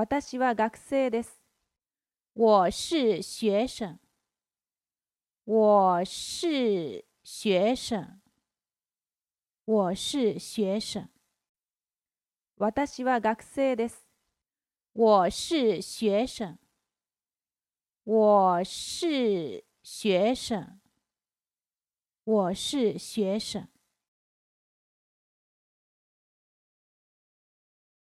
私は学生です。我是学生。我是学生。我是学生。私は学生です。我是学生。我是学生。我是学生。